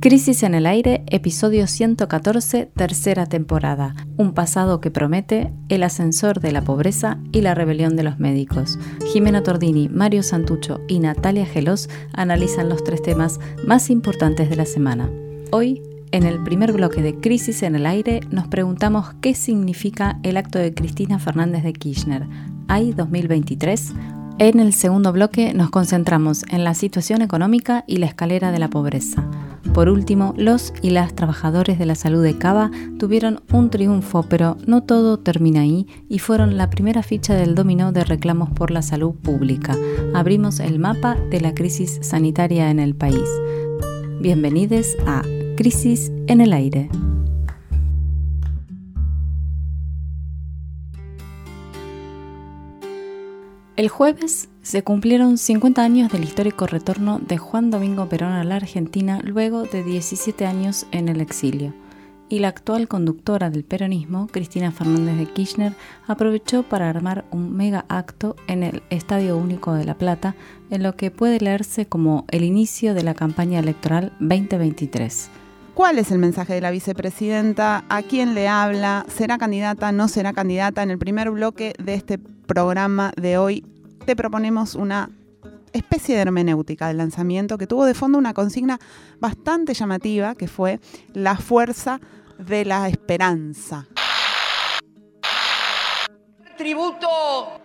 Crisis en el Aire, episodio 114, tercera temporada. Un pasado que promete, el ascensor de la pobreza y la rebelión de los médicos. Jimena Tordini, Mario Santucho y Natalia Gelos analizan los tres temas más importantes de la semana. Hoy, en el primer bloque de Crisis en el Aire, nos preguntamos qué significa el acto de Cristina Fernández de Kirchner. ¿Hay 2023? En el segundo bloque nos concentramos en la situación económica y la escalera de la pobreza. Por último, los y las trabajadores de la salud de Cava tuvieron un triunfo, pero no todo termina ahí y fueron la primera ficha del dominó de reclamos por la salud pública. Abrimos el mapa de la crisis sanitaria en el país. Bienvenidos a Crisis en el Aire. El jueves se cumplieron 50 años del histórico retorno de Juan Domingo Perón a la Argentina luego de 17 años en el exilio. Y la actual conductora del peronismo, Cristina Fernández de Kirchner, aprovechó para armar un mega acto en el Estadio Único de La Plata, en lo que puede leerse como el inicio de la campaña electoral 2023. ¿Cuál es el mensaje de la vicepresidenta? ¿A quién le habla? ¿Será candidata? ¿No será candidata? En el primer bloque de este programa de hoy te proponemos una especie de hermenéutica del lanzamiento que tuvo de fondo una consigna bastante llamativa que fue la fuerza de la esperanza. Tributo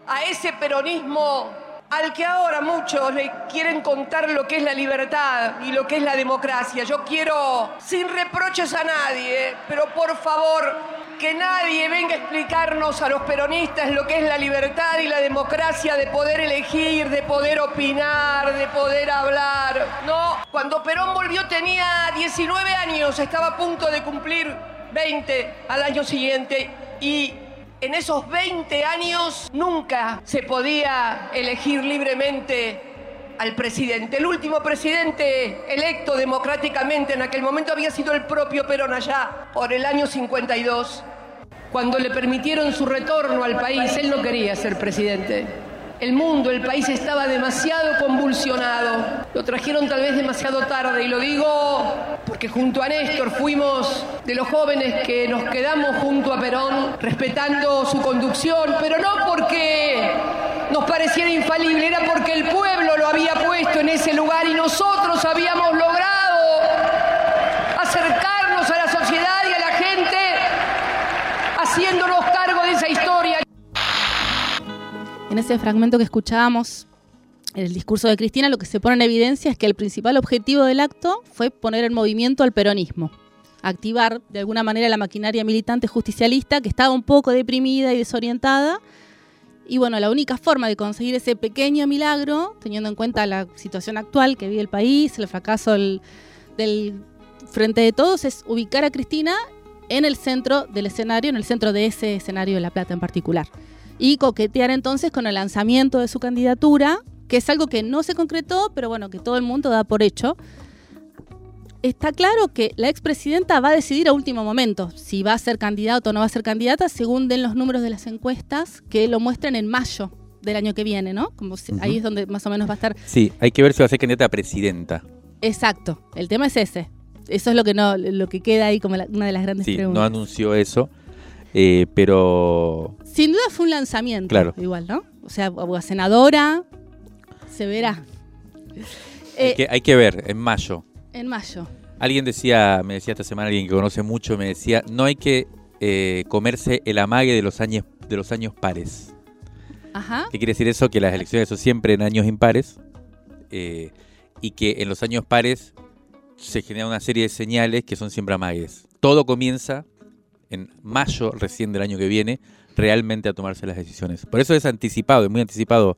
a ese peronismo al que ahora muchos le quieren contar lo que es la libertad y lo que es la democracia. Yo quiero, sin reproches a nadie, pero por favor, que nadie venga a explicarnos a los peronistas lo que es la libertad y la democracia de poder elegir, de poder opinar, de poder hablar. No, cuando Perón volvió tenía 19 años, estaba a punto de cumplir 20 al año siguiente y en esos 20 años nunca se podía elegir libremente al presidente. El último presidente electo democráticamente en aquel momento había sido el propio Perón allá por el año 52. Cuando le permitieron su retorno al país, él no quería ser presidente. El mundo, el país estaba demasiado convulsionado. Lo trajeron tal vez demasiado tarde y lo digo porque junto a Néstor fuimos de los jóvenes que nos quedamos junto a Perón respetando su conducción, pero no porque nos pareciera infalible, era porque el pueblo lo había puesto en ese lugar y nosotros habíamos logrado acercarnos a la sociedad y a la gente haciéndonos cargo de esa historia. En ese fragmento que escuchábamos, el discurso de Cristina, lo que se pone en evidencia es que el principal objetivo del acto fue poner en movimiento al peronismo, activar de alguna manera la maquinaria militante justicialista que estaba un poco deprimida y desorientada. Y bueno, la única forma de conseguir ese pequeño milagro, teniendo en cuenta la situación actual que vive el país, el fracaso del, frente de todos, es ubicar a Cristina en el centro del escenario, en el centro de ese escenario de La Plata en particular y coquetear entonces con el lanzamiento de su candidatura, que es algo que no se concretó, pero bueno, que todo el mundo da por hecho. Está claro que la expresidenta va a decidir a último momento si va a ser candidata o no va a ser candidata, según den los números de las encuestas que lo muestran en mayo del año que viene, ¿no? Como Ahí es donde más o menos va a estar. Sí, hay que ver si va a ser candidata a presidenta. Exacto, el tema es ese. Eso es lo que no, lo que queda ahí como una de las grandes sí, preguntas. No anunció eso. Eh, pero. Sin duda fue un lanzamiento. Claro. Igual, ¿no? O sea, a senadora, se verá. Hay, eh, que, hay, que, ver, en mayo. En mayo. Alguien decía, me decía esta semana alguien que conoce mucho, me decía, no hay que eh, comerse el amague de los años, de los años pares. Ajá. ¿Qué quiere decir eso? Que las elecciones son siempre en años impares y que en los años pares se genera una serie de señales que son siempre amagues. Todo comienza en mayo recién del año que viene realmente a tomarse las decisiones. Por eso es anticipado, es muy anticipado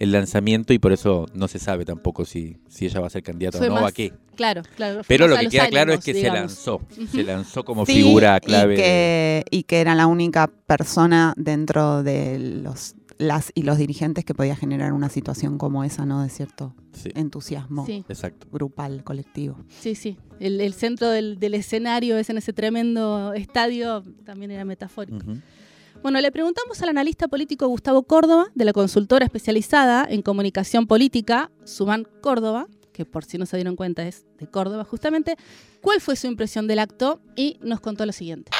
el lanzamiento y por eso no se sabe tampoco si, si ella va a ser candidata o no o a qué. Claro, claro. Pero lo que queda claro es que se lanzó, se lanzó como figura clave. Y que, y que era la única persona dentro de los las y los dirigentes que podía generar una situación como esa, ¿no? De cierto entusiasmo grupal, colectivo. Sí, sí. El, centro del, escenario es en ese tremendo estadio, también era metafórico. Bueno, le preguntamos al analista político Gustavo Córdoba, de la consultora especializada en comunicación política, Suman Córdoba, que por si no se dieron cuenta es de Córdoba justamente, cuál fue su impresión del acto y nos contó lo siguiente.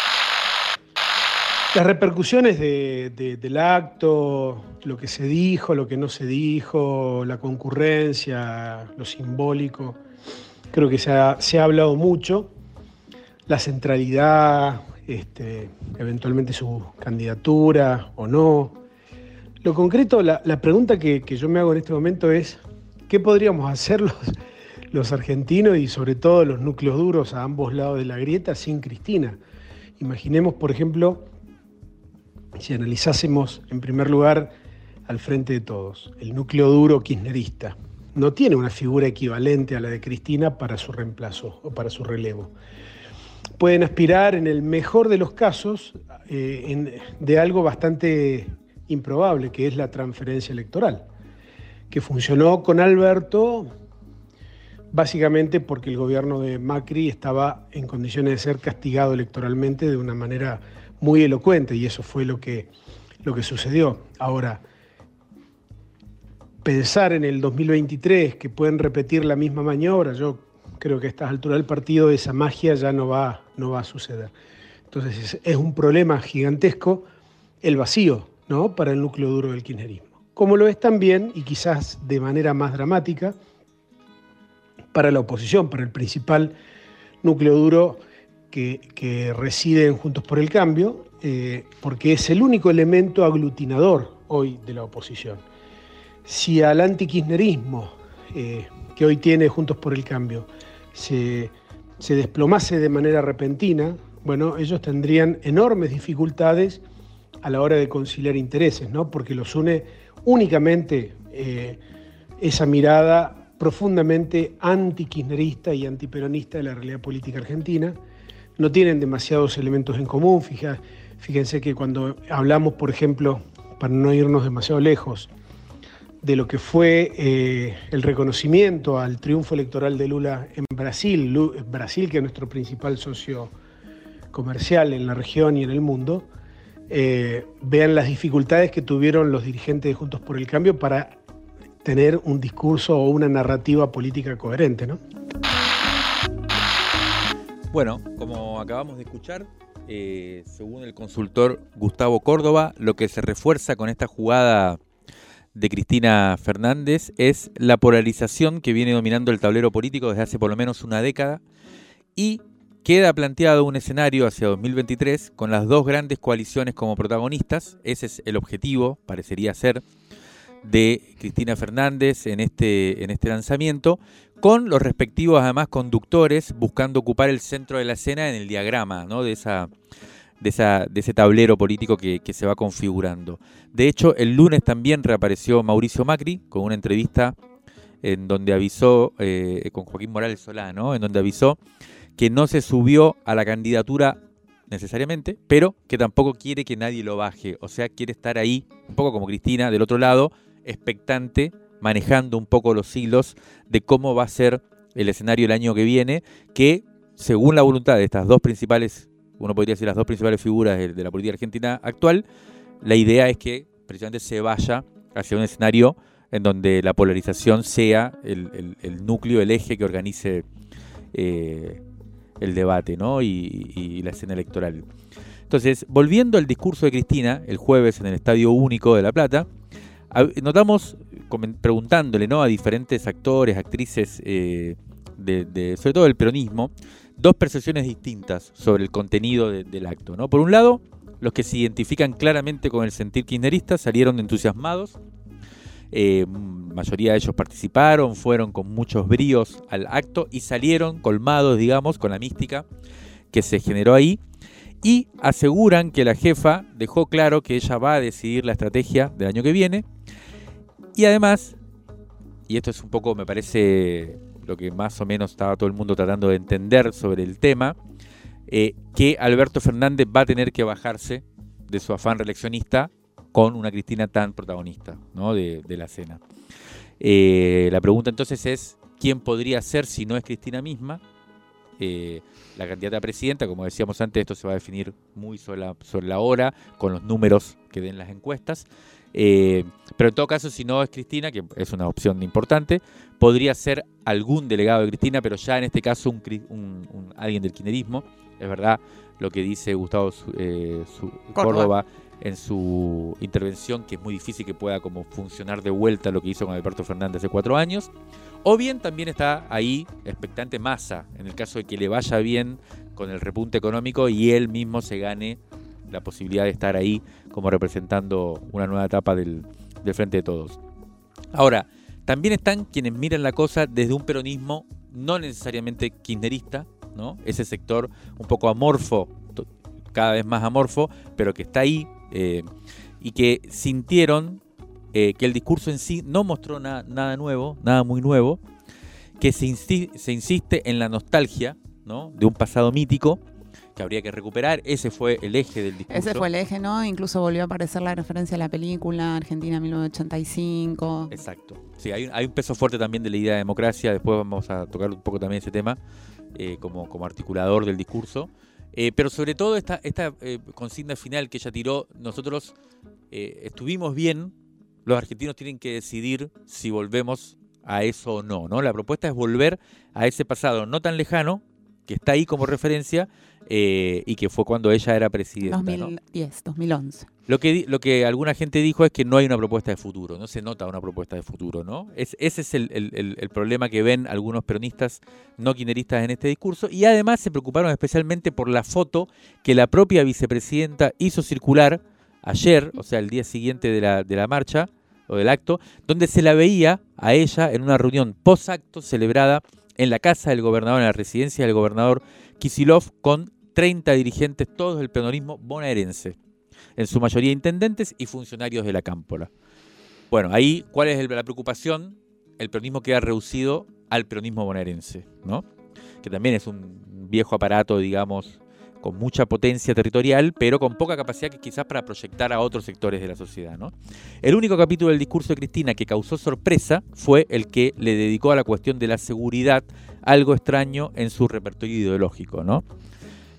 Las repercusiones del acto, lo que se dijo, lo que no se dijo, la concurrencia, lo simbólico, creo que se ha, hablado mucho. La centralidad, este, eventualmente su candidatura o no. Lo concreto, la, pregunta que, yo me hago en este momento es, ¿qué podríamos hacer los, los argentinos y sobre todo los núcleos duros a ambos lados de la grieta sin Cristina? Imaginemos, por ejemplo, si analizásemos en primer lugar al frente de todos, el núcleo duro kirchnerista, no tiene una figura equivalente a la de Cristina para su reemplazo o para su relevo. Pueden aspirar, en el mejor de los casos, eh, de algo bastante improbable, que es la transferencia electoral, que funcionó con Alberto básicamente porque el gobierno de Macri estaba en condiciones de ser castigado electoralmente de una manera muy elocuente y eso fue lo que, lo que sucedió. Ahora, pensar en el 2023 que pueden repetir la misma maniobra, yo creo que a estas alturas del partido esa magia ya no va, no va a suceder. Entonces es, un problema gigantesco el vacío ¿no? para el núcleo duro del kirchnerismo. Como lo es también, y quizás de manera más dramática, para la oposición, para el principal núcleo duro que, residen Juntos por el Cambio, eh, porque es el único elemento aglutinador hoy de la oposición. Si al antikirchnerismo eh, que hoy tiene Juntos por el Cambio se, desplomase de manera repentina, bueno, ellos tendrían enormes dificultades a la hora de conciliar intereses, ¿no? porque los une únicamente eh, esa mirada profundamente antikirchnerista y antiperonista de la realidad política argentina, no tienen demasiados elementos en común. fíjense que cuando hablamos, por ejemplo, para no irnos demasiado lejos, de lo que fue eh, el reconocimiento al triunfo electoral de Lula en Brasil, Brasil que es nuestro principal socio comercial en la región y en el mundo, eh, vean las dificultades que tuvieron los dirigentes de Juntos por el Cambio para tener un discurso o una narrativa política coherente, ¿no? Bueno, como acabamos de escuchar, eh, según el consultor Gustavo Córdoba, lo que se refuerza con esta jugada de Cristina Fernández es la polarización que viene dominando el tablero político desde hace por lo menos una década y queda planteado un escenario hacia 2023 con las dos grandes coaliciones como protagonistas. Ese es el objetivo, parecería ser, de Cristina Fernández en este, en este lanzamiento, con los respectivos además conductores buscando ocupar el centro de la escena en el diagrama ¿no? de, esa, de, esa, ese tablero político que, se va configurando. De hecho, el lunes también reapareció Mauricio Macri con una entrevista en donde avisó, eh, con Joaquín Morales Solá, en donde avisó que no se subió a la candidatura necesariamente, pero que tampoco quiere que nadie lo baje. O sea, quiere estar ahí, un poco como Cristina, del otro lado, expectante, manejando un poco los hilos de cómo va a ser el escenario el año que viene, que según la voluntad de estas dos principales, uno podría decir las dos principales figuras de, la política argentina actual, la idea es que precisamente se vaya hacia un escenario en donde la polarización sea el, núcleo, el eje que organice eh, el debate ¿no? y, la escena electoral. Entonces, volviendo al discurso de Cristina el jueves en el Estadio Único de La Plata, notamos, preguntándole ¿no? a diferentes actores, actrices, eh, de, sobre todo del peronismo, dos percepciones distintas sobre el contenido del acto. ¿no? Por un lado, los que se identifican claramente con el sentir kirchnerista salieron entusiasmados, eh, mayoría de ellos participaron, fueron con muchos bríos al acto y salieron colmados, digamos, con la mística que se generó ahí y aseguran que la jefa dejó claro que ella va a decidir la estrategia del año que viene y además, y esto es un poco, me parece, lo que más o menos estaba todo el mundo tratando de entender sobre el tema, eh, que Alberto Fernández va a tener que bajarse de su afán reeleccionista con una Cristina tan protagonista ¿no? de, la cena. Eh, la pregunta entonces es, ¿quién podría ser si no es Cristina misma? Eh, la candidata a presidenta, como decíamos antes, esto se va a definir muy sobre sobre la hora, con los números que den las encuestas. Eh, pero en todo caso, si no es Cristina, que es una opción importante, podría ser algún delegado de Cristina, pero ya en este caso un, alguien del kirchnerismo. Es verdad lo que dice Gustavo eh, Córdoba. en su intervención, que es muy difícil que pueda como funcionar de vuelta lo que hizo con Alberto Fernández hace cuatro años. O bien también está ahí expectante Massa, en el caso de que le vaya bien con el repunte económico y él mismo se gane la posibilidad de estar ahí como representando una nueva etapa del, Frente de Todos. Ahora, también están quienes miran la cosa desde un peronismo no necesariamente kirchnerista, ¿no? ese sector un poco amorfo, cada vez más amorfo, pero que está ahí eh, y que sintieron eh, que el discurso en sí no mostró nada nuevo, nada muy nuevo, que se, se insiste en la nostalgia ¿no? de un pasado mítico que habría que recuperar. Ese fue el eje del discurso. Ese fue el eje, ¿no? Incluso volvió a aparecer la referencia a la película Argentina 1985. Exacto. Sí, hay, un peso fuerte también de la idea de democracia. Después vamos a tocar un poco también ese tema eh, como, como articulador del discurso. Eh, pero sobre todo esta, esta eh, consigna final que ella tiró, nosotros estuvimos bien, los argentinos tienen que decidir si volvemos a eso o no, ¿no? La propuesta es volver a ese pasado no tan lejano, que está ahí como referencia, eh, y que fue cuando ella era presidenta. 2010, 2011. Lo que, lo que alguna gente dijo es que no hay una propuesta de futuro, no se nota una propuesta de futuro, ¿no? Es, ese es el, problema que ven algunos peronistas no quineristas en este discurso y además se preocuparon especialmente por la foto que la propia vicepresidenta hizo circular ayer, o sea, el día siguiente de la, de la marcha o del acto, donde se la veía a ella en una reunión post-acto celebrada en la casa del gobernador, en la residencia del gobernador Kisilov, con 30 dirigentes, todos del peronismo bonaerense, en su mayoría intendentes y funcionarios de la Cámpora. Bueno, ahí, ¿cuál es la preocupación? El peronismo queda reducido al peronismo bonaerense, ¿no? Que también es un viejo aparato, digamos, con mucha potencia territorial, pero con poca capacidad quizás para proyectar a otros sectores de la sociedad. El único capítulo del discurso de Cristina que causó sorpresa fue el que le dedicó a la cuestión de la seguridad, algo extraño en su repertorio ideológico. ¿no?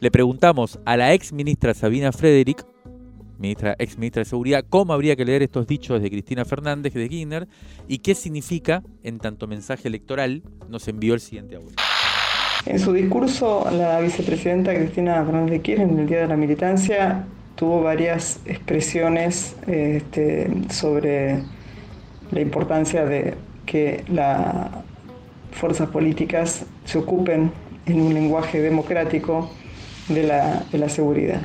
Le preguntamos a la ex ministra Sabina Frederick, ministra, ex ministra de Seguridad, cómo habría que leer estos dichos de Cristina Fernández de Kirchner y qué significa en tanto mensaje electoral. Nos envió el siguiente audio. En su discurso, la vicepresidenta Cristina Fernández de Kirchner, en el Día de la Militancia, tuvo varias expresiones este, sobre la importancia de que las fuerzas políticas se ocupen en un lenguaje democrático de la, seguridad.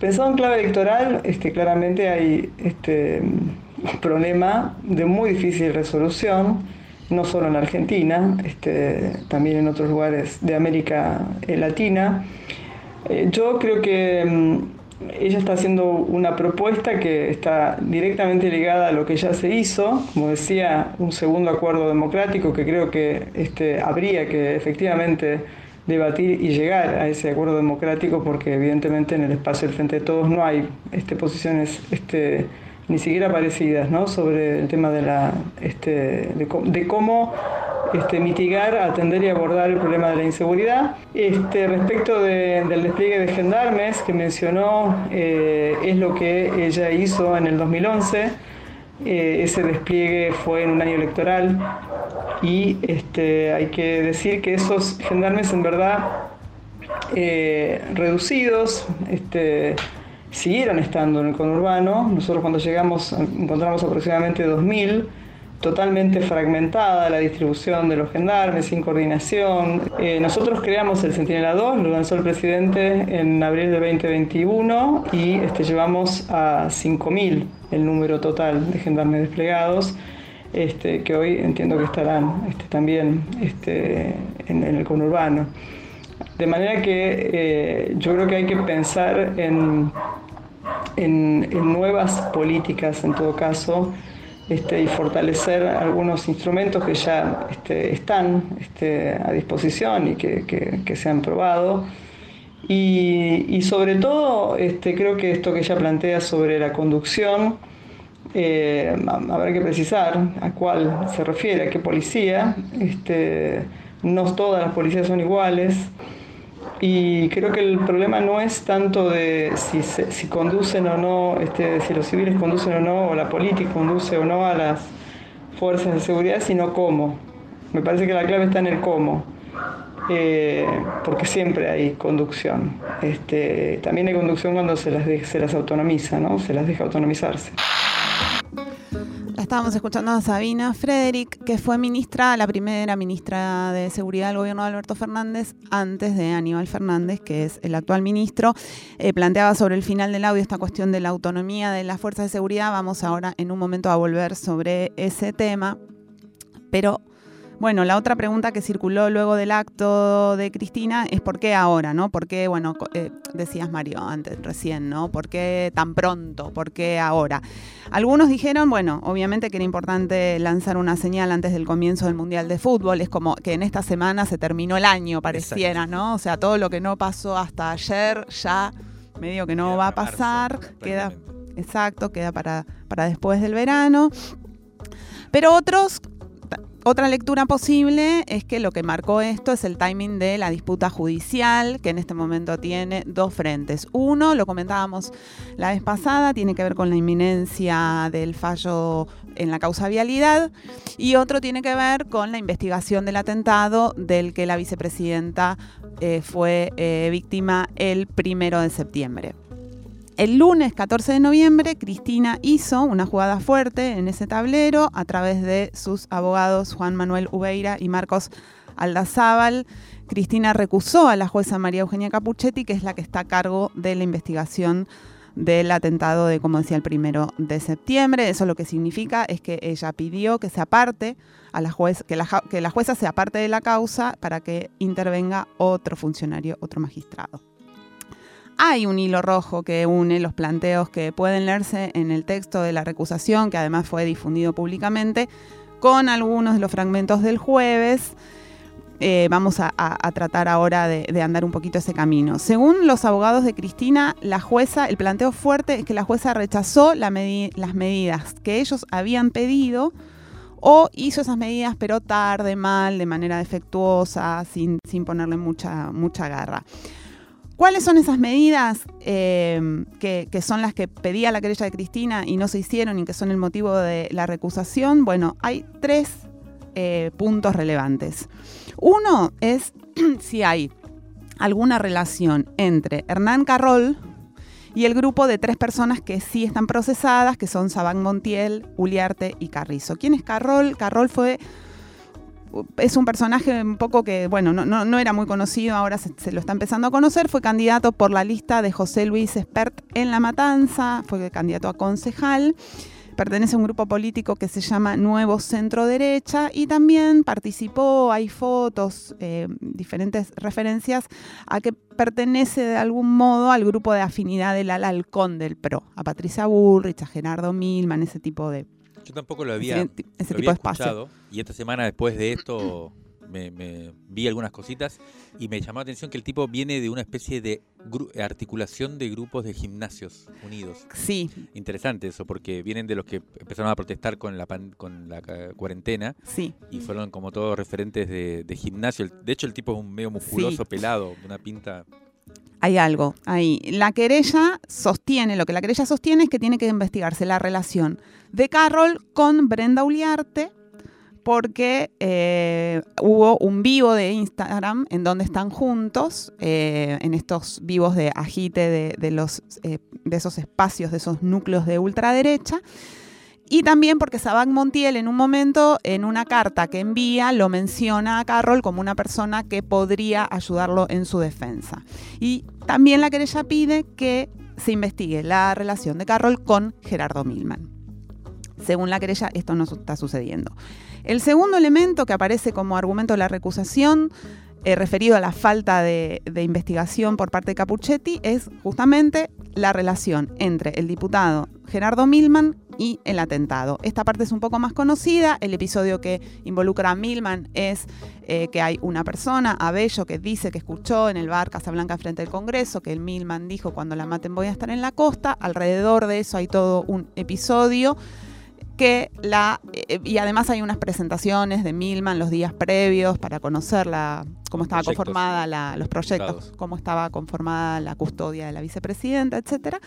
Pensado en clave electoral, este, claramente hay este, problema de muy difícil resolución, no solo en Argentina, este, también en otros lugares de América Latina. Eh, yo creo que mm, ella está haciendo una propuesta que está directamente ligada a lo que ya se hizo, como decía, un segundo acuerdo democrático que creo que este, habría que efectivamente debatir y llegar a ese acuerdo democrático porque evidentemente en el espacio del Frente de Todos no hay este, posiciones este, ni siquiera parecidas ¿no? sobre el tema de, la, este, de, cómo este, mitigar, atender y abordar el problema de la inseguridad. Este, respecto del despliegue de gendarmes que mencionó, eh, es lo que ella hizo en el 2011. Eh, ese despliegue fue en un año electoral y este, hay que decir que esos gendarmes en verdad eh, reducidos este, siguieron estando en el conurbano. Nosotros cuando llegamos encontramos aproximadamente 2.000 totalmente fragmentada la distribución de los gendarmes, sin coordinación. Eh, nosotros creamos el Centinela 2, lo lanzó el presidente en abril de 2021 y este, llevamos a 5.000 el número total de gendarmes desplegados. Este, que hoy entiendo que estarán este, también este, en, el conurbano. De manera que eh, yo creo que hay que pensar en, en, nuevas políticas en todo caso este, y fortalecer algunos instrumentos que ya este, están este, a disposición y que, que, se han probado. Y, sobre todo creo que esto que ella plantea sobre la conducción, eh, habrá que precisar a cuál se refiere, a qué policía. No todas las policías son iguales. Y creo que el problema no es tanto de si, conducen o no, este, si los civiles conducen o no, o la política conduce o no a las fuerzas de seguridad, sino cómo. Me parece que la clave está en el cómo. Eh, porque siempre hay conducción. Este, también hay conducción cuando se las, se las autonomiza, ¿no? se las deja autonomizarse. Estábamos escuchando a Sabina Frederick, que fue ministra, la primera ministra de Seguridad del gobierno de Alberto Fernández, antes de Aníbal Fernández, que es el actual ministro. Eh, planteaba sobre el final del audio esta cuestión de la autonomía de las fuerzas de seguridad. Vamos ahora en un momento a volver sobre ese tema. Pero bueno, la otra pregunta que circuló luego del acto de Cristina es por qué ahora, ¿no? ¿Por qué, bueno, eh, decías Mario antes, recién, ¿no? ¿Por qué tan pronto? ¿Por qué ahora? Algunos dijeron, bueno, obviamente que era importante lanzar una señal antes del comienzo del Mundial de Fútbol, es como que en esta semana se terminó el año, pareciera, ¿no? O sea, todo lo que no pasó hasta ayer ya medio que no va a pasar, queda, exacto, queda para, para después del verano. Pero otros otra lectura posible es que lo que marcó esto es el timing de la disputa judicial, que en este momento tiene dos frentes. Uno, lo comentábamos la vez pasada, tiene que ver con la inminencia del fallo en la causa vialidad, y otro tiene que ver con la investigación del atentado del que la vicepresidenta eh, fue eh, víctima el primero de septiembre. El lunes 14 de noviembre, Cristina hizo una jugada fuerte en ese tablero a través de sus abogados Juan Manuel Ubeira y Marcos Aldazábal. Cristina recusó a la jueza María Eugenia Capuchetti, que es la que está a cargo de la investigación del atentado de, como decía, el primero de septiembre. Eso lo que significa es que ella pidió que se aparte a la juez, que la, que la jueza se aparte de la causa para que intervenga otro funcionario, otro magistrado hay un hilo rojo que une los planteos que pueden leerse en el texto de la recusación, que además fue difundido públicamente, con algunos de los fragmentos del jueves. Eh, vamos a, tratar ahora de, andar un poquito ese camino. Según los abogados de Cristina, la jueza, el planteo fuerte es que la jueza rechazó las medidas que ellos habían pedido o hizo esas medidas pero tarde, mal, de manera defectuosa, sin, sin ponerle mucha, mucha garra. ¿Cuáles son esas medidas eh, que, son las que pedía la querella de Cristina y no se hicieron y que son el motivo de la recusación? Bueno, hay tres eh, puntos relevantes. Uno es si hay alguna relación entre Hernán Carroll y el grupo de tres personas que sí están procesadas, que son Sabán Montiel, Uliarte y Carrizo. ¿Quién es Carroll? Carroll fue es un personaje un poco que, bueno, no, era muy conocido, ahora se, lo está empezando a conocer. Fue candidato por la lista de José Luis Espert en La Matanza, fue candidato a concejal. Pertenece a un grupo político que se llama Nuevo Centro Derecha y también participó, hay fotos, eh, diferentes referencias a que pertenece de algún modo al grupo de afinidad del Alalcón del PRO, a Patricia Bullrich, a Gerardo Milman, ese tipo de, yo tampoco lo había, ese, tipo de escuchado y esta semana después de esto me, vi algunas cositas y me llamó la atención que el tipo viene de una especie de articulación de grupos de gimnasios unidos. Sí. Interesante eso, porque vienen de los que empezaron a protestar con la, con la cuarentena. Sí. Y fueron como todos referentes de, gimnasio. De hecho, el tipo es un medio musculoso, pelado, una pinta hay algo ahí. La querella sostiene, lo que la querella sostiene es que tiene que investigarse la relación de Carroll con Brenda Uliarte, porque eh, hubo un vivo de Instagram en donde están juntos, eh, en estos vivos de agite de, los, eh, de esos espacios, de esos núcleos de ultraderecha. Y también porque Sabac Montiel en un momento, en una carta que envía, lo menciona a Carroll como una persona que podría ayudarlo en su defensa. Y también la querella pide que se investigue la relación de Carroll con Gerardo Milman. Según la querella, esto no está sucediendo. El segundo elemento que aparece como argumento de la recusación eh, referido a la falta de, investigación por parte de Capuchetti es justamente la relación entre el diputado Gerardo Milman y el atentado. Esta parte es un poco más conocida. El episodio que involucra a Milman es eh, que hay una persona, Abello, que dice que escuchó en el bar Casablanca frente al Congreso que el Milman dijo cuando la maten voy a estar en la costa. Alrededor de eso hay todo un episodio que la eh, y además hay unas presentaciones de Milman los días previos para conocer la, cómo estaba Proyectos. conformada la- los proyectos, cómo estaba conformada la custodia de la vicepresidenta, etcétera.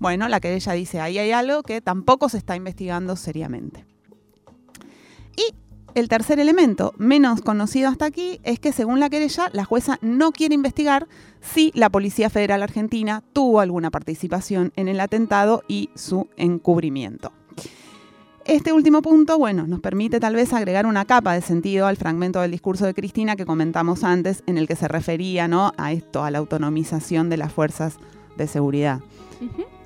Bueno, la que ella dice ahí hay algo que tampoco se está investigando seriamente. Y el tercer elemento, menos conocido hasta aquí, es que según la querella, la jueza no quiere investigar si la Policía Federal Argentina tuvo alguna participación en el atentado y su encubrimiento. Este último punto, bueno, nos permite tal vez agregar una capa de sentido al fragmento del discurso de Cristina que comentamos antes, en el que se refería ¿no? a esto, a la autonomización de las fuerzas de seguridad.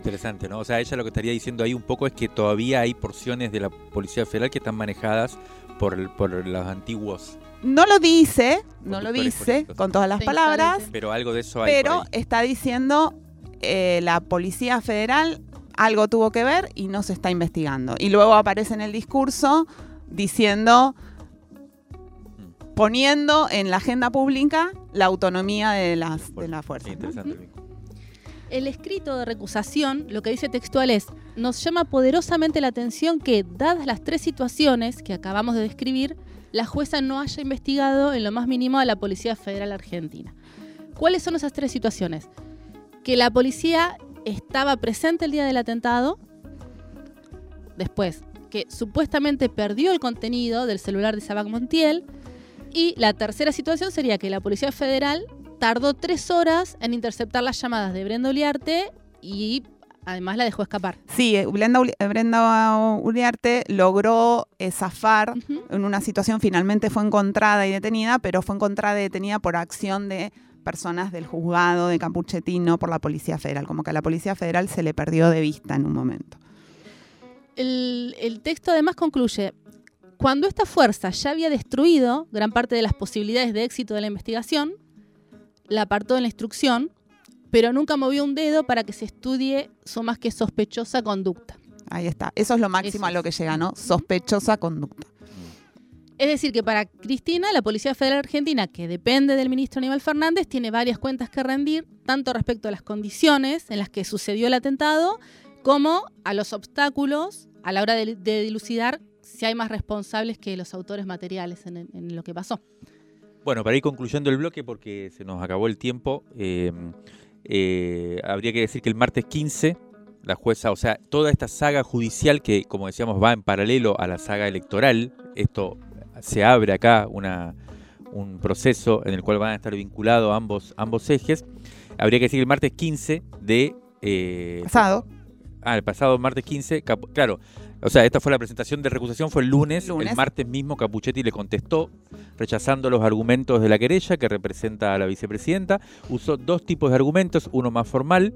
Interesante, ¿no? O sea, ella lo que estaría diciendo ahí un poco es que todavía hay porciones de la Policía Federal que están manejadas por, el- por los antiguos, No lo dice, no lo dice políticos. con todas las Sí, palabras, pero algo de eso hay. por pero ahí. está diciendo eh, la Policía Federal algo tuvo que ver y no se está investigando. Y luego aparece en el discurso diciendo, poniendo en la agenda pública la autonomía de las, de interesante. El escrito de recusación, lo que dice textual es, nos llama poderosamente la atención que, dadas las tres situaciones que acabamos de describir, la jueza no haya investigado en lo más mínimo a la Policía Federal Argentina. ¿Cuáles son esas tres situaciones? Que la policía estaba presente el día del atentado, después, que supuestamente perdió el contenido del celular de Sabac Montiel, y la tercera situación sería que la Policía Federal tardó tres horas en interceptar las llamadas de Brenda Uliarte y además la dejó escapar. Sí, eh, Brenda, Uli- eh, Brenda Uriarte logró eh, zafar en una situación, finalmente fue encontrada y detenida, pero fue encontrada y detenida por acción de personas del juzgado de Campuchetín, no por la Policía Federal, como que a la Policía Federal se le perdió de vista en un momento. El, el texto además concluye, cuando esta fuerza ya había destruido gran parte de las posibilidades de éxito de la investigación, la apartó en la instrucción, pero nunca movió un dedo para que se estudie su más que sospechosa conducta. Ahí está. Eso es lo máximo Eso a lo que llega, ¿no? Sospechosa conducta. Es decir, que para Cristina, la Policía Federal Argentina, que depende del ministro Aníbal Fernández, tiene varias cuentas que rendir, tanto respecto a las condiciones en las que sucedió el atentado, como a los obstáculos a la hora de, de dilucidar si hay más responsables que los autores materiales en, en lo que pasó. Bueno, para ir concluyendo el bloque, porque se nos acabó el tiempo, eh, eh, habría que decir que el martes 15, la jueza, o sea, toda esta saga judicial que, como decíamos, va en paralelo a la saga electoral, esto se abre acá una, un proceso en el cual van a estar vinculados ambos, ambos ejes. Habría que decir que el martes 15 de... eh, Pasado. Ah, el pasado martes 15, Capu- claro. O sea, esta fue la presentación de recusación, fue el lunes. Lunes. El martes mismo Capuchetti le contestó, rechazando los argumentos de la querella que representa a la vicepresidenta. Usó dos tipos de argumentos, uno más formal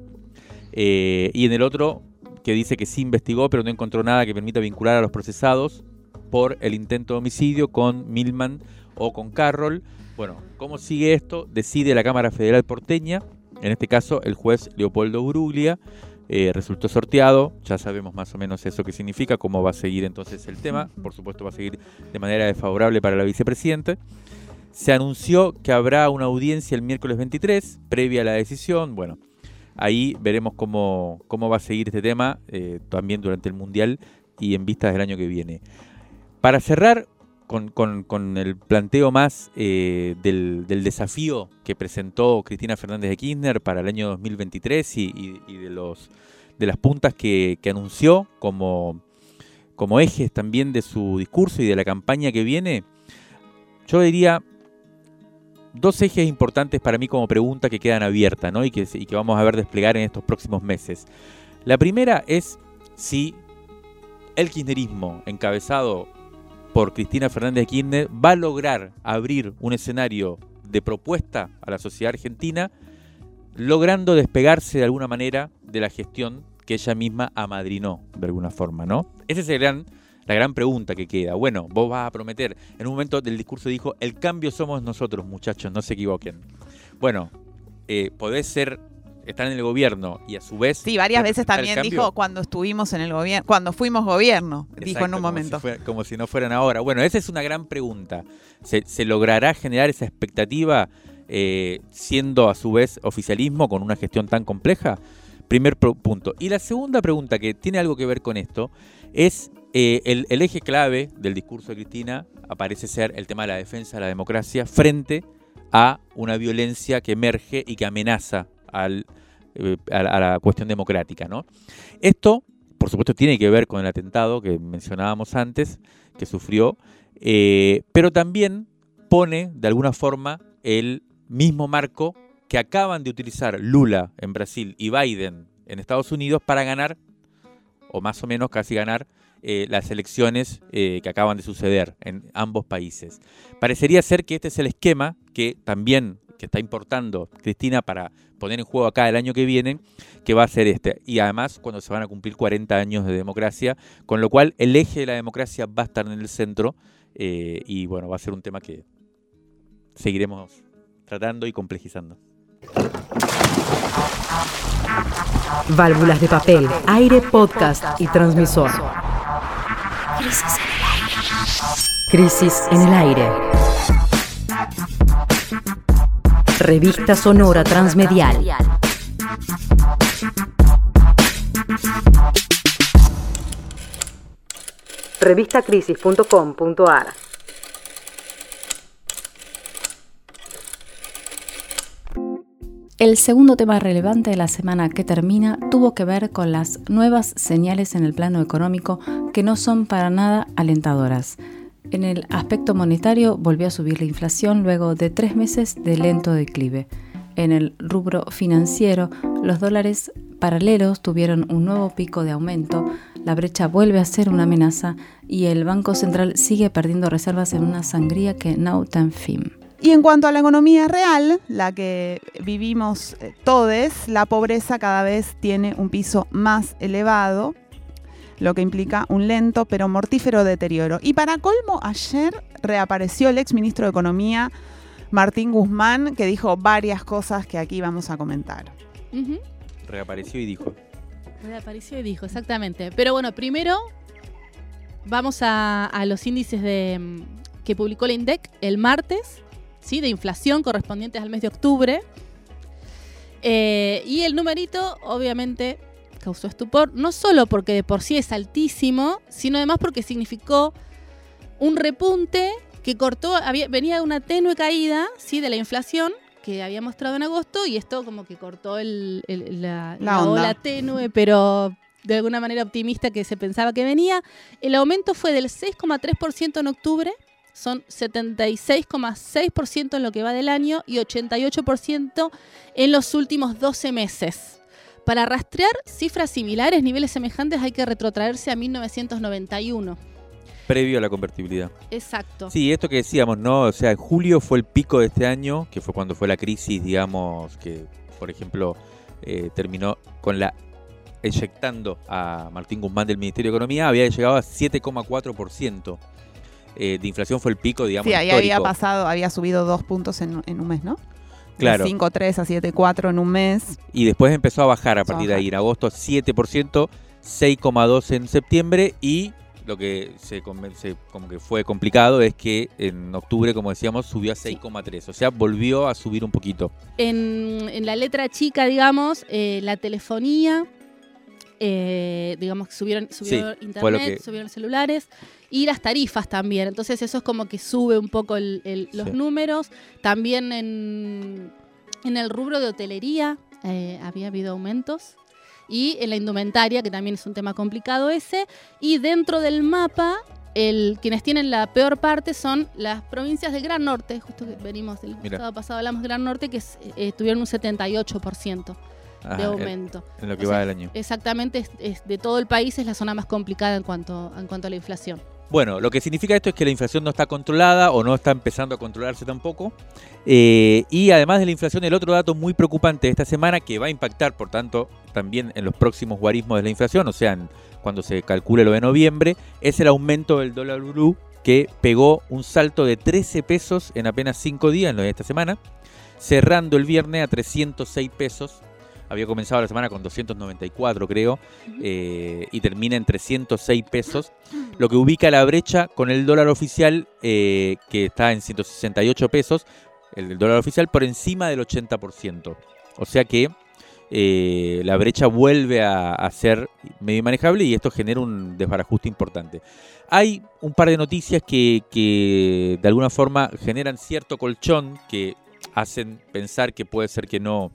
eh, y en el otro que dice que sí investigó, pero no encontró nada que permita vincular a los procesados por el intento de homicidio con Milman o con Carroll. Bueno, ¿cómo sigue esto? Decide la Cámara Federal porteña, en este caso el juez Leopoldo Bruglia, eh, resultó sorteado, ya sabemos más o menos eso que significa, cómo va a seguir entonces el tema, por supuesto va a seguir de manera desfavorable para la vicepresidenta. Se anunció que habrá una audiencia el miércoles 23, previa a la decisión, bueno, ahí veremos cómo, cómo va a seguir este tema eh, también durante el Mundial y en vistas del año que viene. Para cerrar con, con- el planteo más eh, del, del desafío que presentó Cristina Fernández de Kirchner para el año 2023 y, y- y de, los, de las puntas que, que anunció como, como ejes también de su discurso y de la campaña que viene, yo diría dos ejes importantes para mí como pregunta que quedan abiertas ¿no? y, que, y que vamos a ver desplegar en estos próximos meses. La primera es si el kirchnerismo encabezado por Cristina Fernández de Kirchner va a lograr abrir un escenario de propuesta a la sociedad argentina, logrando despegarse de alguna manera de la gestión que ella misma amadrinó de alguna forma, ¿no? Esa es el gran, la gran pregunta que queda. Bueno, vos vas a prometer, en un momento del discurso dijo, el cambio somos nosotros, muchachos, no se equivoquen. Bueno, eh, podés ser, estar en el gobierno y a su vez... Sí, varias veces también dijo cuando estuvimos en el gobierno, cuando fuimos gobierno, dijo en un momento. si fuera- como si no fueran ahora. Bueno, esa es una gran pregunta. ¿Se, se logrará generar esa expectativa eh, siendo a su vez oficialismo con una gestión tan compleja? Primer punto. Y la segunda pregunta que tiene algo que ver con esto es eh, el, el eje clave del discurso de Cristina aparece ser el tema de la defensa de la democracia frente a una violencia que emerge y que amenaza al, eh, a, la- cuestión democrática. ¿no? Esto, por supuesto, tiene que ver con el atentado que mencionábamos antes, que sufrió, eh, pero también pone de alguna forma el mismo marco que acaban de utilizar Lula en Brasil y Biden en Estados Unidos para ganar, o más o menos casi ganar, eh, las elecciones que acaban de suceder en ambos países. Parecería ser que este es el esquema que también que está importando Cristina para poner en juego acá el año que viene, que va a ser este. Y además cuando se van a cumplir 40 años de democracia, con lo cual el eje de la democracia va a estar en el centro eh, y bueno, va a ser un tema que seguiremos tratando y complejizando. Válvulas de papel, aire, podcast y transmisor. Crisis en el aire. Revista sonora transmedial. Revistacrisis.com.ar El segundo tema relevante de la semana que termina tuvo que ver con las nuevas señales en el plano económico que no son para nada alentadoras. En el aspecto monetario volvió a subir la inflación luego de tres meses de lento declive. En el rubro financiero, los dólares paralelos tuvieron un nuevo pico de aumento, la brecha vuelve a ser una amenaza y el Banco Central sigue perdiendo reservas en una sangría que no tan fin. Y en cuanto a la economía real, la que vivimos eh, todos, la pobreza cada vez tiene un piso más elevado, lo que implica un lento pero mortífero deterioro. Y para colmo, ayer reapareció el ex ministro de Economía, Martín Guzmán, que dijo varias cosas que aquí vamos a comentar. Reapareció y dijo. Reapareció y dijo, exactamente. Pero bueno, primero vamos a, a los índices de, mm, que publicó la INDEC el martes, ¿sí? de inflación correspondientes al mes de octubre. Eh, y el numerito, obviamente, causó estupor, no solo porque de por sí es altísimo, sino además porque significó un repunte que cortó, había- venía de una tenue caída ¿sí? de la inflación que había mostrado en agosto y esto como que cortó el- el- la, La ola tenue, pero de alguna manera optimista que se pensaba que venía. El aumento fue del 6,3% en octubre, son 76,6% en lo que va del año y 88% en los últimos 12 meses. Para rastrear cifras similares, niveles semejantes, hay que retrotraerse a 1991. Previo a la convertibilidad. Exacto. Sí, esto que decíamos, ¿no? O sea, en julio fue el pico de este año, que fue cuando fue la crisis, digamos, que, por ejemplo, eh, terminó con la eyectando a Martín Guzmán del Ministerio de Economía, había llegado a 7,4%. Eh, de inflación fue el pico, digamos, Sí, ahí había pasado, había subido dos puntos en, en un mes, ¿no? Claro. De 5,3 a 7,4 en un mes. Y después empezó a bajar a partir de ahí. En agosto 7%, 6,2% en septiembre y lo que se, como que fue complicado es que en octubre, como decíamos, subió a 6,3%. O sea, volvió a subir un poquito. En, en la letra chica, digamos, eh, la telefonía, eh, digamos, subieron, subió Sí, internet, que- subieron celulares y las tarifas también. Entonces eso es como que sube un poco el- el- los Sí. números. También en, en el rubro de hotelería eh, había habido aumentos. Y en la indumentaria, que también es un tema complicado ese. Y dentro del mapa, el, quienes tienen la peor parte son las provincias del Gran Norte, justo que venimos del pasado hablamos del Gran Norte, que es- eh, tuvieron un 78% Ajá, de en- aumento. En, lo que O va sea, del año. Exactamente, es, es de todo el país es la zona más complicada en cuanto, en cuanto a la inflación. Bueno, lo que significa esto es que la inflación no está controlada o no está empezando a controlarse tampoco. Eh, y además de la inflación, el otro dato muy preocupante de esta semana que va a impactar, por tanto, también en los próximos guarismos de la inflación, o sea, en- cuando se calcule lo de noviembre, es el aumento del dólar blue que pegó un salto de 13 pesos en apenas 5 días, en lo de esta semana, cerrando el viernes a 306 pesos. Había comenzado la semana con 294, creo, eh, y termina en 306 pesos lo que ubica la brecha con el dólar oficial eh, que está en 168 pesos, el dólar oficial por encima del 80%. O sea que eh, la brecha vuelve a, a, ser medio manejable y esto genera un desbarajuste importante. Hay un par de noticias que, que de alguna forma generan cierto colchón que hacen pensar que puede ser que no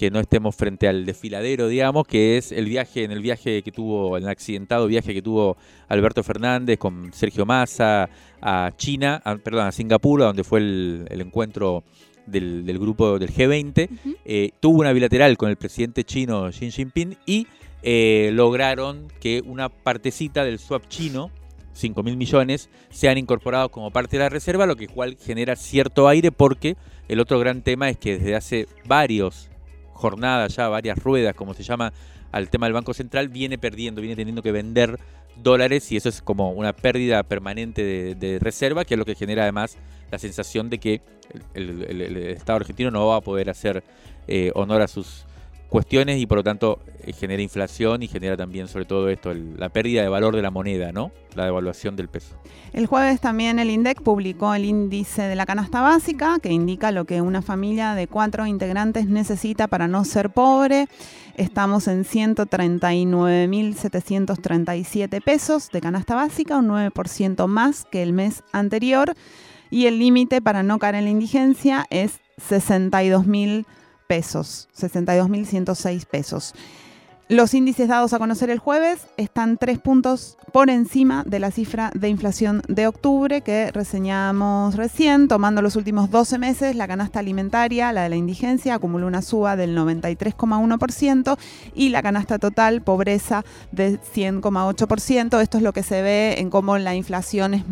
que no estemos frente al desfiladero, digamos, que es el viaje, en el viaje que tuvo, el accidentado viaje que tuvo Alberto Fernández con Sergio Massa a China, perdón, a Singapur, donde fue el, encuentro del, grupo del G20, eh, tuvo una bilateral con el presidente chino Xi Jinping y eh, lograron que una partecita del swap chino 5 mil millones sean incorporados como parte de la reserva, lo que cual genera cierto aire porque el otro gran tema es que desde hace varios jornada ya, varias ruedas, como se llama, al tema del Banco Central, viene perdiendo, viene teniendo que vender dólares y eso es como una pérdida permanente de, reserva, que es lo que genera además la sensación de que el, Estado argentino no va a poder hacer eh, honor a sus cuestiones y por lo tanto eh, genera inflación y genera también sobre todo esto la pérdida de valor de la moneda, ¿no? La devaluación del peso. El jueves también el INDEC publicó el índice de la canasta básica que indica lo que una familia de cuatro integrantes necesita para no ser pobre. Estamos en 139.737 pesos de canasta básica, un 9% más que el mes anterior y el límite para no caer en la indigencia es 62.000 pesos, 62.106 pesos. Los índices dados a conocer el jueves están tres puntos por encima de la cifra de inflación de octubre que reseñamos recién. Tomando los últimos 12 meses, la canasta alimentaria, la de la indigencia, acumuló una suba del 93,1% y la canasta total, pobreza, de 100,8%. Esto es lo que se ve en cómo la inflación es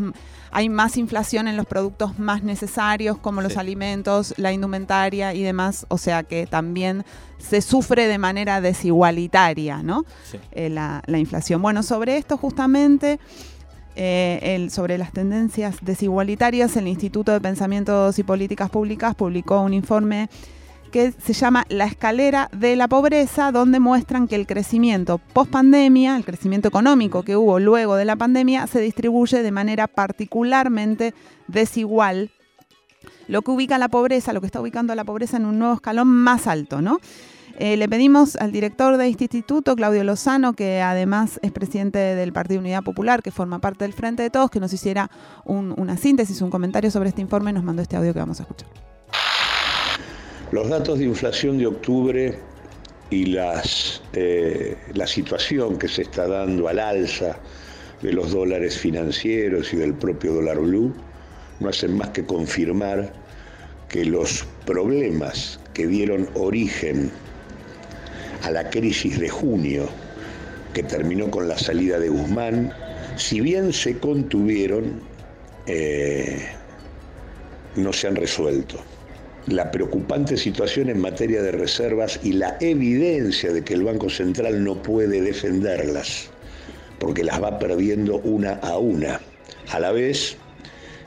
hay más inflación en los productos más necesarios como los alimentos, la indumentaria y demás, o sea que también se sufre de manera desigualitaria, ¿no? Eh, la, inflación. Bueno, sobre esto justamente... Eh, sobre las tendencias desigualitarias, el Instituto de Pensamientos y Políticas Públicas publicó un informe que se llama La escalera de la pobreza, donde muestran que el crecimiento post pandemia, el crecimiento económico que hubo luego de la pandemia, se distribuye de manera particularmente desigual, lo que ubica la pobreza, lo que está ubicando a la pobreza en un nuevo escalón más alto, ¿no? Eh, le pedimos al director de este instituto, Claudio Lozano, que además es presidente del Partido Unidad Popular, que forma parte del Frente de Todos, que nos hiciera una síntesis, un comentario sobre este informe, nos mandó este audio que vamos a escuchar. Los datos de inflación de octubre y eh, la situación que se está dando al alza de los dólares financieros y del propio dólar blue no hacen más que confirmar que los problemas que dieron origen a la crisis de junio, que terminó con la salida de Guzmán, si bien se contuvieron, eh, no se han resuelto la preocupante situación en materia de reservas y la evidencia de que el Banco Central no puede defenderlas, porque las va perdiendo una a una. A la vez,